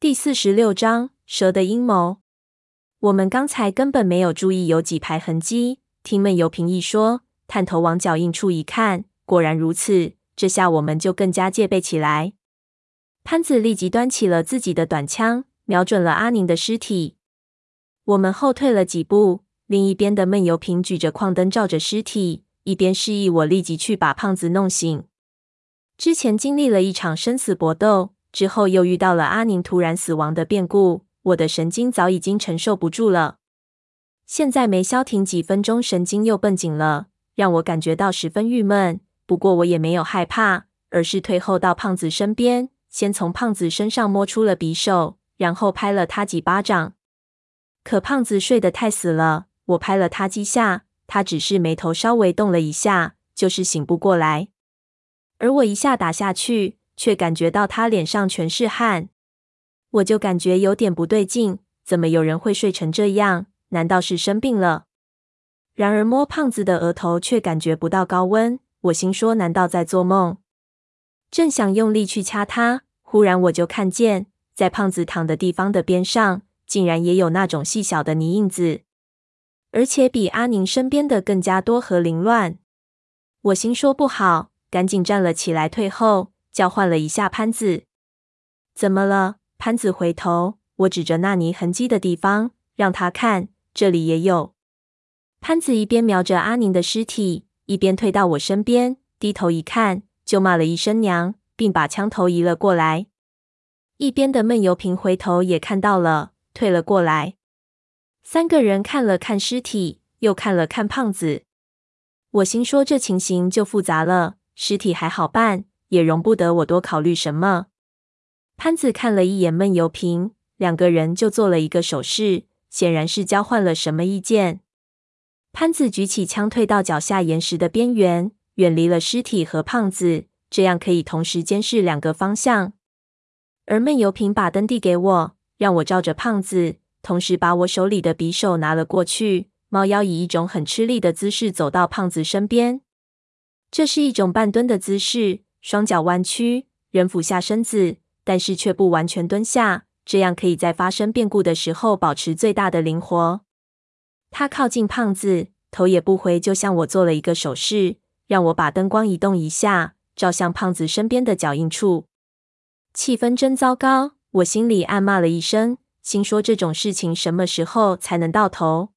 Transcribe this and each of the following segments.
第四十六章蛇的阴谋。我们刚才根本没有注意有几排痕迹，听闷油瓶一说，探头往脚印处一看，果然如此。这下我们就更加戒备起来。潘子立即端起了自己的短枪，瞄准了阿宁的尸体。我们后退了几步，另一边的闷油瓶举着矿灯照着尸体，一边示意我立即去把胖子弄醒。之前经历了一场生死搏斗。之后又遇到了阿宁突然死亡的变故，我的神经早已经承受不住了。现在没消停几分钟，神经又绷紧了，让我感觉到十分郁闷。不过我也没有害怕，而是退后到胖子身边，先从胖子身上摸出了匕首，然后拍了他几巴掌。可胖子睡得太死了，我拍了他几下，他只是眉头稍微动了一下，就是醒不过来。而我一下打下去。却感觉到他脸上全是汗，我就感觉有点不对劲。怎么有人会睡成这样？难道是生病了？然而摸胖子的额头却感觉不到高温，我心说：难道在做梦？正想用力去掐他，忽然我就看见，在胖子躺的地方的边上，竟然也有那种细小的泥印子，而且比阿宁身边的更加多和凌乱。我心说不好，赶紧站了起来，退后。叫唤了一下潘子，怎么了？潘子回头，我指着那泥痕迹的地方，让他看，这里也有。潘子一边瞄着阿宁的尸体，一边退到我身边，低头一看，就骂了一声娘，并把枪头移了过来。一边的闷油瓶回头也看到了，退了过来。三个人看了看尸体，又看了看胖子。我心说，这情形就复杂了，尸体还好办。也容不得我多考虑什么。潘子看了一眼闷油瓶，两个人就做了一个手势，显然是交换了什么意见。潘子举起枪，退到脚下岩石的边缘，远离了尸体和胖子，这样可以同时监视两个方向。而闷油瓶把灯递给我，让我照着胖子，同时把我手里的匕首拿了过去。猫妖以一种很吃力的姿势走到胖子身边，这是一种半蹲的姿势。双脚弯曲，人俯下身子，但是却不完全蹲下，这样可以在发生变故的时候保持最大的灵活。他靠近胖子，头也不回，就向我做了一个手势，让我把灯光移动一下，照向胖子身边的脚印处。气氛真糟糕，我心里暗骂了一声，心说这种事情什么时候才能到头？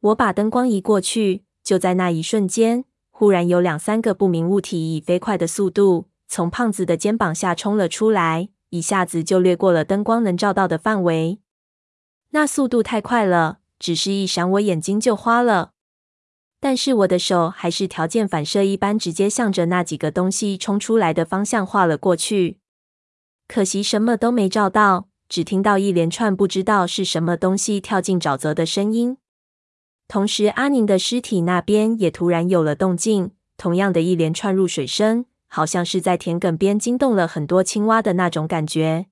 我把灯光移过去，就在那一瞬间。忽然有两三个不明物体以飞快的速度从胖子的肩膀下冲了出来，一下子就掠过了灯光能照到的范围。那速度太快了，只是一闪，我眼睛就花了。但是我的手还是条件反射一般，直接向着那几个东西冲出来的方向划了过去。可惜什么都没照到，只听到一连串不知道是什么东西跳进沼泽的声音。同时，阿宁的尸体那边也突然有了动静，同样的一连串入水声，好像是在田埂边惊动了很多青蛙的那种感觉。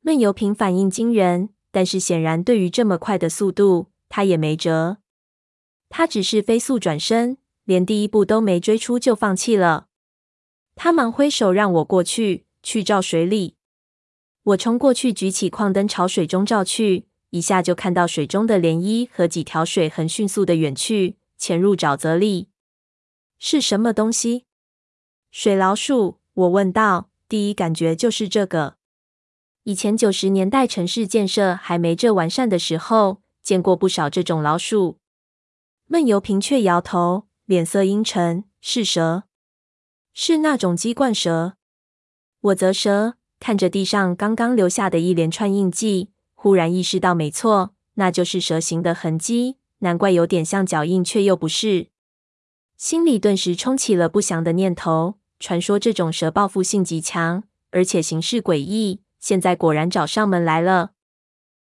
闷油瓶反应惊人，但是显然对于这么快的速度，他也没辙。他只是飞速转身，连第一步都没追出就放弃了。他忙挥手让我过去，去照水里。我冲过去，举起矿灯朝水中照去。一下就看到水中的涟漪和几条水痕迅速的远去，潜入沼泽里。是什么东西？水老鼠？我问道。第一感觉就是这个。以前九十年代城市建设还没这完善的时候，见过不少这种老鼠。闷油瓶却摇头，脸色阴沉。是蛇，是那种鸡冠蛇。我啧舌，看着地上刚刚留下的一连串印记。忽然意识到，没错，那就是蛇形的痕迹，难怪有点像脚印，却又不是。心里顿时冲起了不祥的念头。传说这种蛇报复性极强，而且行事诡异，现在果然找上门来了。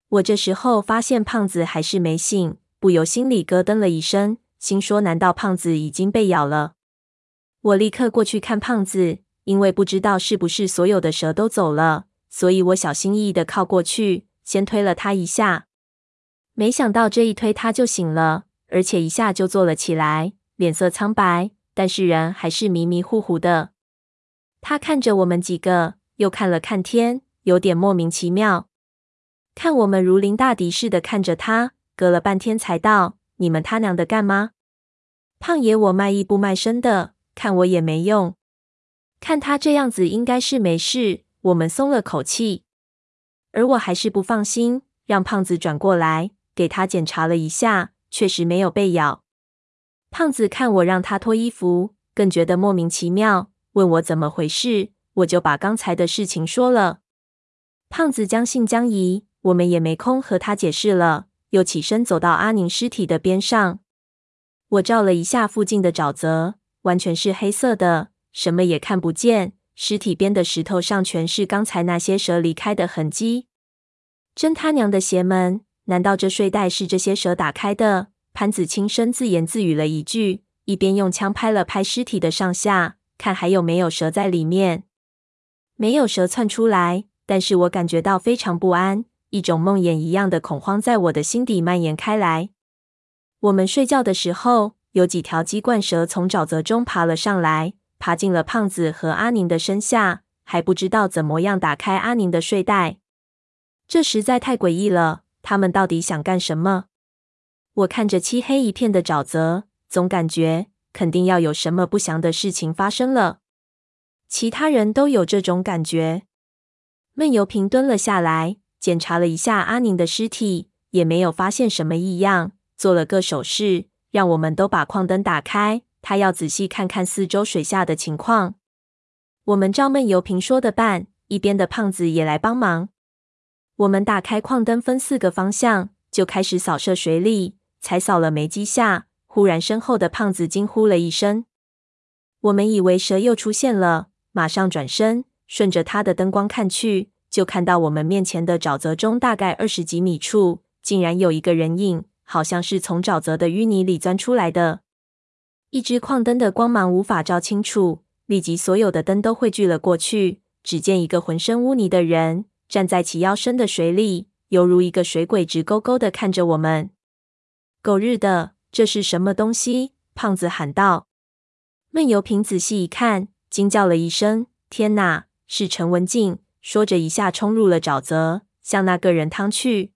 我这时候发现胖子还是没醒，不由心里咯噔了一声，心说：难道胖子已经被咬了？我立刻过去看胖子，因为不知道是不是所有的蛇都走了，所以我小心翼翼的靠过去。先推了他一下，没想到这一推他就醒了，而且一下就坐了起来，脸色苍白，但是人还是迷迷糊糊的。他看着我们几个，又看了看天，有点莫名其妙。看我们如临大敌似的看着他，隔了半天才道：“你们他娘的干吗？”胖爷，我卖艺不卖身的，看我也没用。看他这样子，应该是没事。我们松了口气，而我还是不放心，让胖子转过来给他检查了一下，确实没有被咬。胖子看我让他脱衣服，更觉得莫名其妙，问我怎么回事，我就把刚才的事情说了。胖子将信将疑，我们也没空和他解释了，又起身走到阿宁尸体的边上。我照了一下附近的沼泽，完全是黑色的，什么也看不见。尸体边的石头上全是刚才那些蛇离开的痕迹。真他娘的邪门！难道这睡袋是这些蛇打开的？潘子轻声自言自语了一句，一边用枪拍了拍尸体的上下，看还有没有蛇在里面。没有蛇窜出来，但是我感觉到非常不安，一种梦魇一样的恐慌在我的心底蔓延开来。我们睡觉的时候，有几条鸡冠蛇从沼泽中爬了上来，爬进了胖子和阿宁的身下，还不知道怎么样打开阿宁的睡袋。这实在太诡异了，他们到底想干什么？我看着漆黑一片的沼泽，总感觉肯定要有什么不祥的事情发生了。其他人都有这种感觉。闷油瓶蹲了下来，检查了一下阿宁的尸体，也没有发现什么异样。做了个手势，让我们都把矿灯打开。他要仔细看看四周水下的情况。我们照闷油瓶说的办，一边的胖子也来帮忙。我们打开矿灯，分四个方向，就开始扫射水里。才扫了没几下，忽然身后的胖子惊呼了一声。我们以为蛇又出现了，马上转身，顺着他的灯光看去，就看到我们面前的沼泽中，大概二十几米处，竟然有一个人影。好像是从沼泽的淤泥里钻出来的。一支矿灯的光芒无法照清楚，立即所有的灯都汇聚了过去。只见一个浑身污泥的人站在齐腰深的水里，犹如一个水鬼，直勾勾的看着我们。狗日的，这是什么东西？胖子喊道。闷油瓶仔细一看，惊叫了一声：“天哪，是陈文静！”说着一下冲入了沼泽，向那个人趟去。